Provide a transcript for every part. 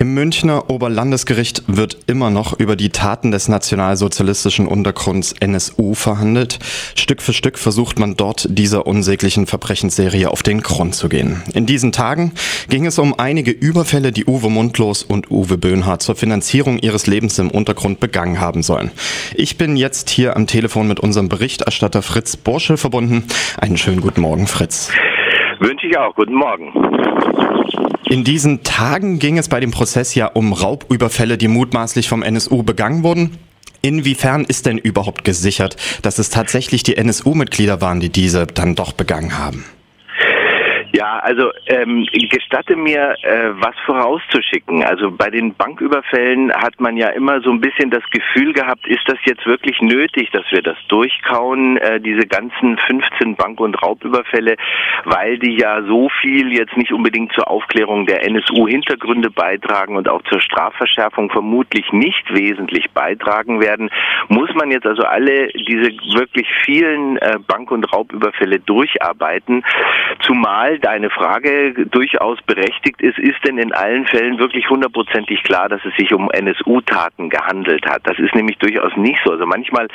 Im Münchner Oberlandesgericht wird immer noch über die Taten des nationalsozialistischen Untergrunds NSU verhandelt. Stück für Stück versucht man dort dieser unsäglichen Verbrechensserie auf den Grund zu gehen. In diesen Tagen ging es um einige Überfälle, die Uwe Mundlos und Uwe Böhnhardt zur Finanzierung ihres Lebens im Untergrund begangen haben sollen. Ich bin jetzt hier am Telefon mit unserem Berichterstatter Fritz Borschel verbunden. Einen schönen guten Morgen, Fritz. Wünsche ich auch. Guten Morgen. In diesen Tagen ging es bei dem Prozess ja um Raubüberfälle, die mutmaßlich vom NSU begangen wurden. Inwiefern ist denn überhaupt gesichert, dass es tatsächlich die NSU-Mitglieder waren, die diese dann doch begangen haben? Ja, also ähm, gestatte mir, äh, was vorauszuschicken. Also bei den Banküberfällen hat man ja immer so ein bisschen das Gefühl gehabt, ist das jetzt wirklich nötig, dass wir das durchkauen, äh, diese ganzen 15 Bank- und Raubüberfälle, weil die ja so viel jetzt nicht unbedingt zur Aufklärung der NSU-Hintergründe beitragen und auch zur Strafverschärfung vermutlich nicht wesentlich beitragen werden, muss man jetzt also alle diese wirklich vielen äh, Bank- und Raubüberfälle durcharbeiten, zumal deine Frage durchaus berechtigt ist, ist denn in allen Fällen wirklich hundertprozentig klar, dass es sich um NSU-Taten gehandelt hat? Das ist nämlich durchaus nicht so. Also manchmal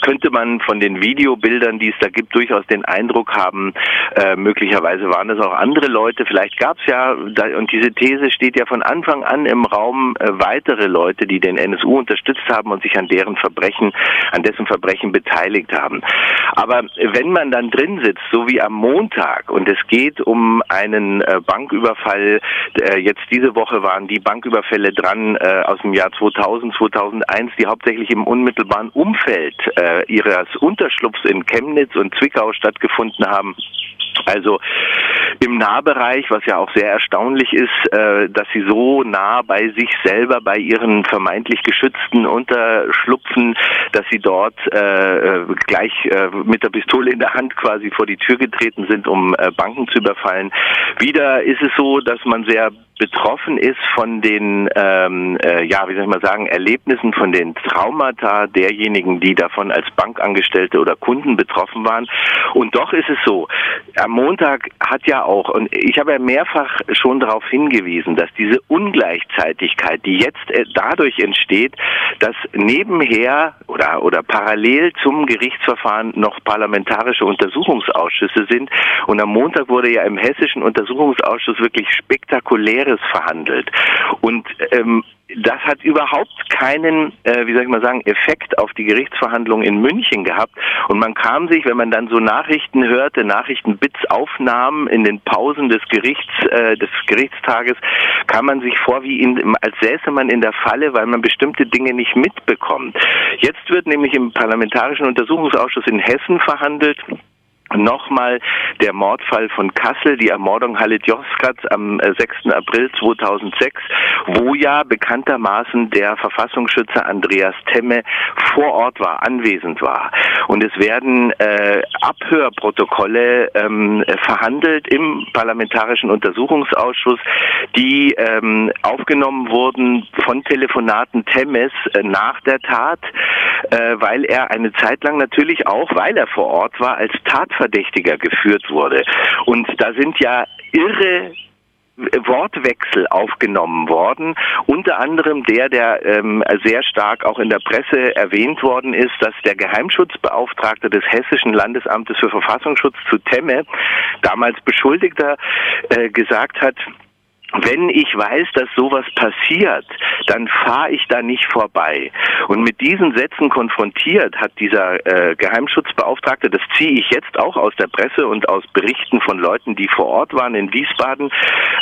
könnte man von den Videobildern, die es da gibt, durchaus den Eindruck haben, äh, möglicherweise waren es auch andere Leute. Vielleicht gab es ja, und diese These steht ja von Anfang an im Raum, äh, weitere Leute, die den NSU unterstützt haben und sich an deren Verbrechen, an dessen Verbrechen beteiligt haben. Aber wenn man dann drin sitzt, so wie am Montag, und es geht um einen äh, Banküberfall. Äh, jetzt diese Woche waren die Banküberfälle dran äh, aus dem Jahr 2000, 2001, die hauptsächlich im unmittelbaren Umfeld ihres Unterschlupfs in Chemnitz und Zwickau stattgefunden haben. Also im Nahbereich, was ja auch sehr erstaunlich ist, äh, dass sie so nah bei sich selber, bei ihren vermeintlich geschützten unterschlupfen, dass sie dort äh, gleich äh, mit der Pistole in der Hand quasi vor die Tür getreten sind, um äh, Banken zu überfallen. Wieder ist es so, dass man sehr betroffen ist von den, ähm, äh, ja, wie soll ich mal sagen, Erlebnissen, von den Traumata derjenigen, die davon als Bankangestellte oder Kunden betroffen waren. Und doch ist es so, am Montag hat ja auch, und ich habe ja mehrfach schon darauf hingewiesen, dass diese Ungleichzeitigkeit, die jetzt äh, dadurch entsteht, dass nebenher oder, oder parallel zum Gerichtsverfahren noch parlamentarische Untersuchungsausschüsse sind. Und am Montag wurde ja im hessischen Untersuchungsausschuss wirklich spektakuläre Jahres verhandelt. Und ähm, das hat überhaupt keinen, äh, wie soll ich mal sagen, Effekt auf die Gerichtsverhandlungen in München gehabt. Und man kam sich, wenn man dann so Nachrichten hörte, Nachrichtenbits aufnahm in den Pausen des Gerichts, äh, des Gerichtstages, kam man sich vor, wie in, als säße man in der Falle, weil man bestimmte Dinge nicht mitbekommt. Jetzt wird nämlich im Parlamentarischen Untersuchungsausschuss in Hessen verhandelt Nochmal der Mordfall von Kassel, die Ermordung Halit Yozgats am 6. Äh, April 2006, wo ja bekanntermaßen der Verfassungsschützer Andreas Temme vor Ort war, anwesend war. Und es werden äh, Abhörprotokolle ähm, verhandelt im Parlamentarischen Untersuchungsausschuss, die ähm, aufgenommen wurden von Telefonaten Temmes äh, nach der Tat, äh, weil er eine Zeit lang natürlich auch, weil er vor Ort war, als Tat Tatverdächtiger geführt wurde. Und da sind ja irre Wortwechsel aufgenommen worden, unter anderem der, der ähm, sehr stark auch in der Presse erwähnt worden ist, dass der Geheimschutzbeauftragte des Hessischen Landesamtes für Verfassungsschutz zu Temme, damals Beschuldigter, äh, gesagt hat, wenn ich weiß, dass sowas passiert, dann fahre ich da nicht vorbei. Und mit diesen Sätzen konfrontiert hat dieser äh, Geheimschutzbeauftragte, das ziehe ich jetzt auch aus der Presse und aus Berichten von Leuten, die vor Ort waren in Wiesbaden,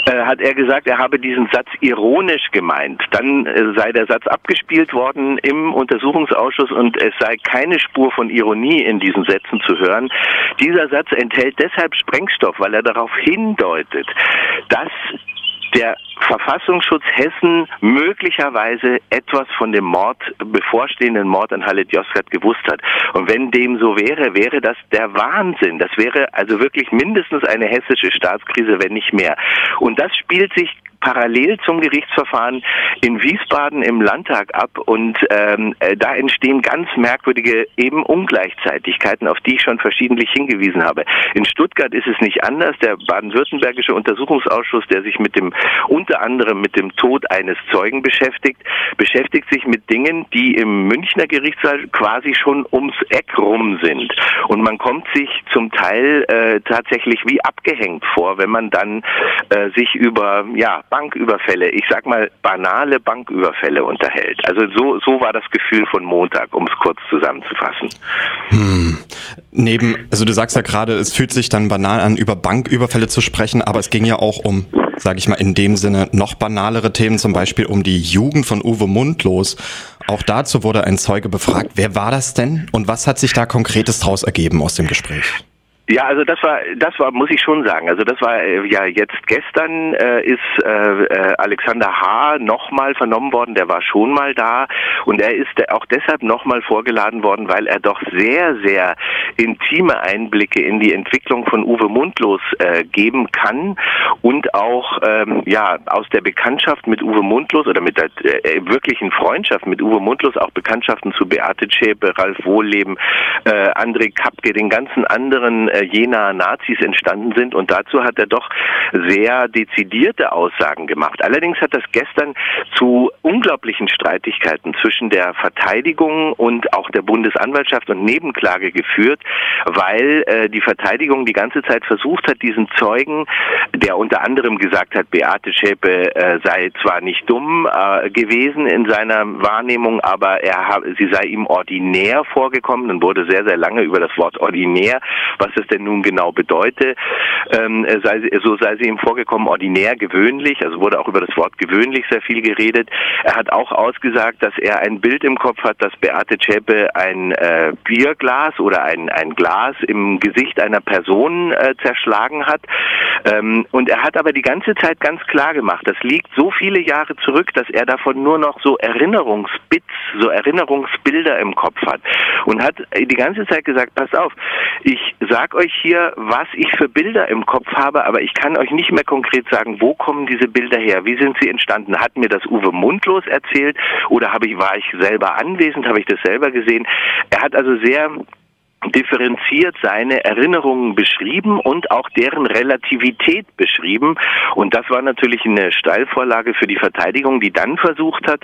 äh, hat er gesagt, er habe diesen Satz ironisch gemeint. Dann äh, sei der Satz abgespielt worden im Untersuchungsausschuss und es sei keine Spur von Ironie in diesen Sätzen zu hören. Dieser Satz enthält deshalb Sprengstoff, weil er darauf hindeutet, dass der Verfassungsschutz Hessen möglicherweise etwas von dem Mord, bevorstehenden Mord an Halit Yozgat gewusst hat. Und wenn dem so wäre, wäre das der Wahnsinn. Das wäre also wirklich mindestens eine hessische Staatskrise, wenn nicht mehr. Und das spielt sich parallel zum Gerichtsverfahren in Wiesbaden im Landtag ab und ähm, äh, da entstehen ganz merkwürdige eben Ungleichzeitigkeiten, auf die ich schon verschiedentlich hingewiesen habe. In Stuttgart ist es nicht anders. Der baden-württembergische Untersuchungsausschuss, der sich mit dem unter anderem mit dem Tod eines Zeugen beschäftigt, beschäftigt sich mit Dingen, die im Münchner Gerichtssaal quasi schon ums Eck rum sind. Und man kommt sich zum Teil äh, tatsächlich wie abgehängt vor, wenn man dann äh, sich über ja Banküberfälle, ich sag mal banale Banküberfälle unterhält. Also so so war das Gefühl von Montag, um es kurz zusammenzufassen. Hm. Neben, also du sagst ja gerade, es fühlt sich dann banal an, über Banküberfälle zu sprechen, aber es ging ja auch um, sage ich mal, in dem Sinne noch banalere Themen, zum Beispiel um die Jugend von Uwe Mundlos. Auch dazu wurde ein Zeuge befragt. Wer war das denn und was hat sich da Konkretes draus ergeben aus dem Gespräch? Ja, also das war, das war, muss ich schon sagen. Also das war äh, ja jetzt gestern äh, ist äh, äh, Alexander H. nochmal vernommen worden. Der war schon mal da und er ist auch deshalb nochmal vorgeladen worden, weil er doch sehr, sehr intime Einblicke in die Entwicklung von Uwe Mundlos äh, geben kann und auch ähm, ja aus der Bekanntschaft mit Uwe Mundlos oder mit der äh, wirklichen Freundschaft mit Uwe Mundlos auch Bekanntschaften zu Beate Zschäpe, Ralf Wohlleben, äh, André Kapke, den ganzen anderen äh, jener Nazis entstanden sind. Und dazu hat er doch sehr dezidierte Aussagen gemacht. Allerdings hat das gestern zu unglaublichen Streitigkeiten zwischen der Verteidigung und auch der Bundesanwaltschaft und Nebenklage geführt, weil äh, die Verteidigung die ganze Zeit versucht hat, diesen Zeugen, der unter anderem gesagt hat, Beate Schäpe äh, sei zwar nicht dumm äh, gewesen in seiner Wahrnehmung, aber er sie sei ihm ordinär vorgekommen. Dann wurde sehr, sehr lange über das Wort ordinär, was es denn nun genau bedeute. Ähm, sei, so sei sie ihm vorgekommen, ordinär, gewöhnlich, also wurde auch über das Wort gewöhnlich sehr viel geredet. Er hat auch ausgesagt, dass er ein Bild im Kopf hat, dass Beate Zschäpe ein äh, Bierglas oder ein, ein Glas im Gesicht einer Person äh, zerschlagen hat. Ähm, und er hat aber die ganze Zeit ganz klar gemacht, das liegt so viele Jahre zurück, dass er davon nur noch so Erinnerungsbits, so Erinnerungsbilder im Kopf hat. Und hat die ganze Zeit gesagt, pass auf, ich sag euch hier, was ich für Bilder im Kopf habe, aber ich kann euch nicht mehr konkret sagen, wo kommen diese Bilder her, wie sind sie entstanden. Hat mir das Uwe Mundlos erzählt oder habe ich, war ich selber anwesend, habe ich das selber gesehen? Er hat also sehr differenziert seine Erinnerungen beschrieben und auch deren Relativität beschrieben. Und das war natürlich eine Steilvorlage für die Verteidigung, die dann versucht hat,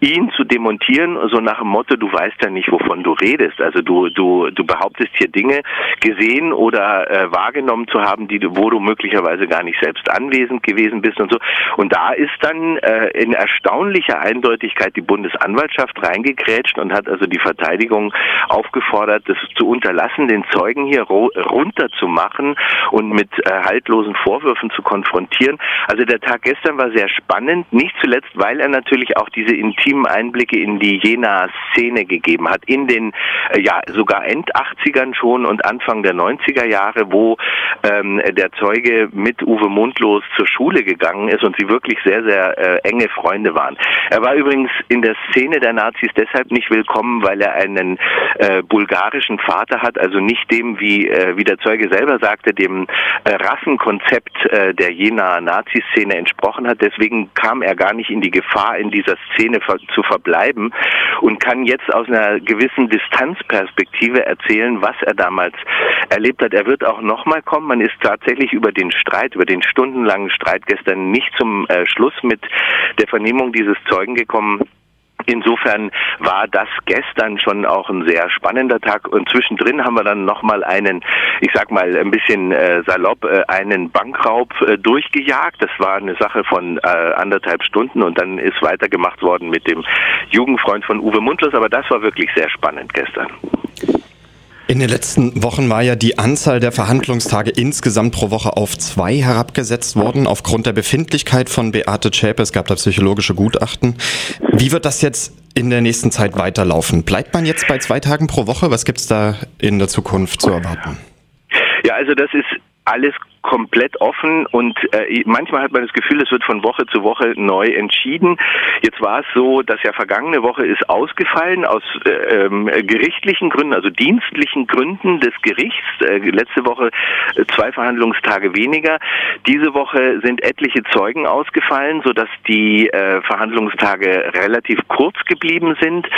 ihn zu demontieren, so nach dem Motto, du weißt ja nicht, wovon du redest. Also du, du, du behauptest hier Dinge gesehen oder äh, wahrgenommen zu haben, die, wo du möglicherweise gar nicht selbst anwesend gewesen bist und so. Und da ist dann äh, in erstaunlicher Eindeutigkeit die Bundesanwaltschaft reingekrätscht und hat also die Verteidigung aufgefordert, das zu unterlassen, den Zeugen hier runterzumachen und mit äh, haltlosen Vorwürfen zu konfrontieren. Also der Tag gestern war sehr spannend, nicht zuletzt, weil er natürlich auch diese intimen Einblicke in die Jena Szene gegeben hat, in den äh, ja sogar End 80ern schon und Anfang der 90er Jahre, wo ähm, der Zeuge mit Uwe Mundlos zur Schule gegangen ist und sie wirklich sehr, sehr äh, enge Freunde waren. Er war übrigens in der Szene der Nazis deshalb nicht willkommen, weil er einen äh, bulgarischen Vater Vater hat, also nicht dem, wie, äh, wie der Zeuge selber sagte, dem äh, Rassenkonzept äh, der Jena Nazi-Szene entsprochen hat. Deswegen kam er gar nicht in die Gefahr, in dieser Szene ver zu verbleiben und kann jetzt aus einer gewissen Distanzperspektive erzählen, was er damals erlebt hat. Er wird auch nochmal kommen. Man ist tatsächlich über den Streit, über den stundenlangen Streit gestern nicht zum äh, Schluss mit der Vernehmung dieses Zeugen gekommen. Insofern war das gestern schon auch ein sehr spannender Tag und zwischendrin haben wir dann nochmal einen, ich sag mal ein bisschen äh, salopp, äh, einen Bankraub äh, durchgejagt. Das war eine Sache von äh, anderthalb Stunden und dann ist weitergemacht worden mit dem Jugendfreund von Uwe Mundlos, aber das war wirklich sehr spannend gestern. In den letzten Wochen war ja die Anzahl der Verhandlungstage insgesamt pro Woche auf zwei herabgesetzt worden, aufgrund der Befindlichkeit von Beate Zschäpe. Es gab da psychologische Gutachten. Wie wird das jetzt in der nächsten Zeit weiterlaufen? Bleibt man jetzt bei zwei Tagen pro Woche? Was gibt es da in der Zukunft zu erwarten? Ja, also das ist alles komplett offen und äh, manchmal hat man das Gefühl, es wird von Woche zu Woche neu entschieden. Jetzt war es so, dass ja vergangene Woche ist ausgefallen aus äh, ähm, gerichtlichen Gründen, also dienstlichen Gründen des Gerichts. Äh, letzte Woche äh, zwei Verhandlungstage weniger. Diese Woche sind etliche Zeugen ausgefallen, sodass die äh, Verhandlungstage relativ kurz geblieben sind.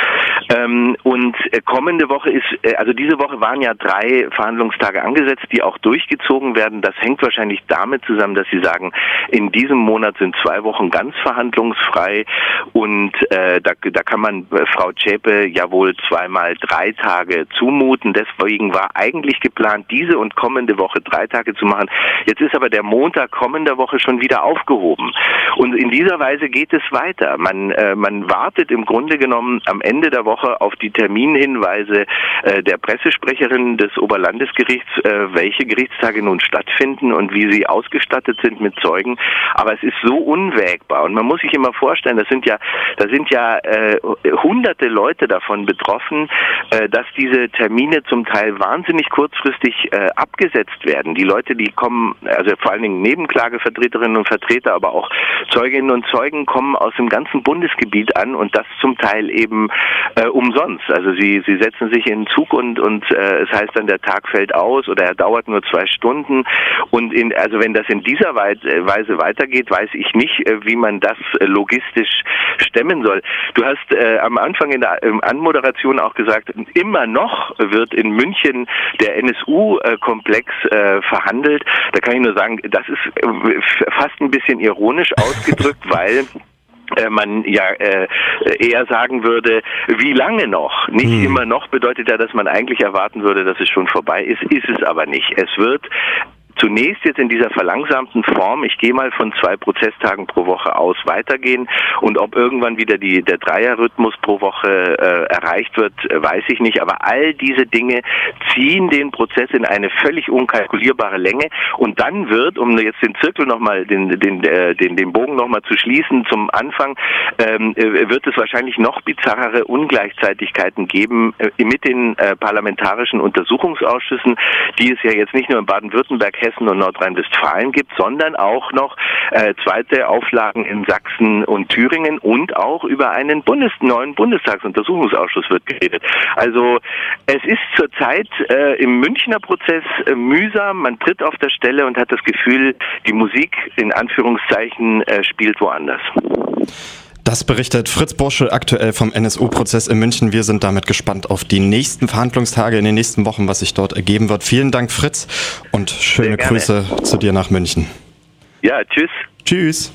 Ähm, und äh, kommende Woche ist, äh, also diese Woche waren ja drei Verhandlungstage angesetzt, die auch durchgezogen werden. Das hängt wahrscheinlich damit zusammen, dass Sie sagen, in diesem Monat sind zwei Wochen ganz verhandlungsfrei und äh, da, da kann man äh, Frau Zschäpe ja wohl zweimal drei Tage zumuten. Deswegen war eigentlich geplant, diese und kommende Woche drei Tage zu machen. Jetzt ist aber der Montag kommender Woche schon wieder aufgehoben. Und in dieser Weise geht es weiter. Man, äh, man wartet im Grunde genommen am Ende der Woche auf die Terminhinweise äh, der Pressesprecherin des Oberlandesgerichts, äh, welche Gerichtstage nun stattfinden und wie sie ausgestattet sind mit Zeugen. Aber es ist so unwägbar und man muss sich immer vorstellen, das sind ja, da sind ja äh, hunderte Leute davon betroffen, äh, dass diese Termine zum Teil wahnsinnig kurzfristig äh, abgesetzt werden. Die Leute, die kommen, also vor allen Dingen Nebenklagevertreterinnen und Vertreter, aber auch Zeuginnen und Zeugen kommen aus dem ganzen Bundesgebiet an und das zum Teil eben äh, umsonst. Also sie, sie setzen sich in den Zug und, und äh, es heißt dann, der Tag fällt aus oder er dauert nur zwei Stunden. Und in, also wenn das in dieser äh, Weise weitergeht, weiß ich nicht, äh, wie man das äh, logistisch stemmen soll. Du hast äh, am Anfang in der Anmoderation auch gesagt, immer noch wird in München der NSU-Komplex äh, verhandelt. Da kann ich nur sagen, das ist fast ein bisschen ironisch ausgedrückt, weil man ja äh, eher sagen würde, wie lange noch? Nicht hm. immer noch bedeutet ja, dass man eigentlich erwarten würde, dass es schon vorbei ist, ist es aber nicht. Es wird zunächst jetzt in dieser verlangsamten Form, ich gehe mal von zwei Prozesstagen pro Woche aus, weitergehen. Und ob irgendwann wieder die, der Dreierrhythmus pro Woche äh, erreicht wird, weiß ich nicht, aber all diese Dinge ziehen den Prozess in eine völlig unkalkulierbare Länge. Und dann wird, um jetzt den Zirkel nochmal, den, den, äh, den, den Bogen nochmal zu schließen zum Anfang, ähm, äh, wird es wahrscheinlich noch bizarrere Ungleichzeitigkeiten geben äh, mit den äh, parlamentarischen Untersuchungsausschüssen, die es ja jetzt nicht nur in Baden-Württemberg, Hessen und Nordrhein-Westfalen gibt, sondern auch noch äh, zweite Auflagen in Sachsen und Thüringen und auch über einen Bundes neuen Bundestagsuntersuchungsausschuss wird geredet. Also es ist zurzeit äh, im Münchner Prozess äh, mühsam, man tritt auf der Stelle und hat das Gefühl, die Musik in Anführungszeichen äh, spielt woanders. Das berichtet Fritz Bursche aktuell vom NSU-Prozess in München. Wir sind damit gespannt auf die nächsten Verhandlungstage in den nächsten Wochen, was sich dort ergeben wird. Vielen Dank, Fritz, und schöne Grüße zu dir nach München. Ja, tschüss. Tschüss.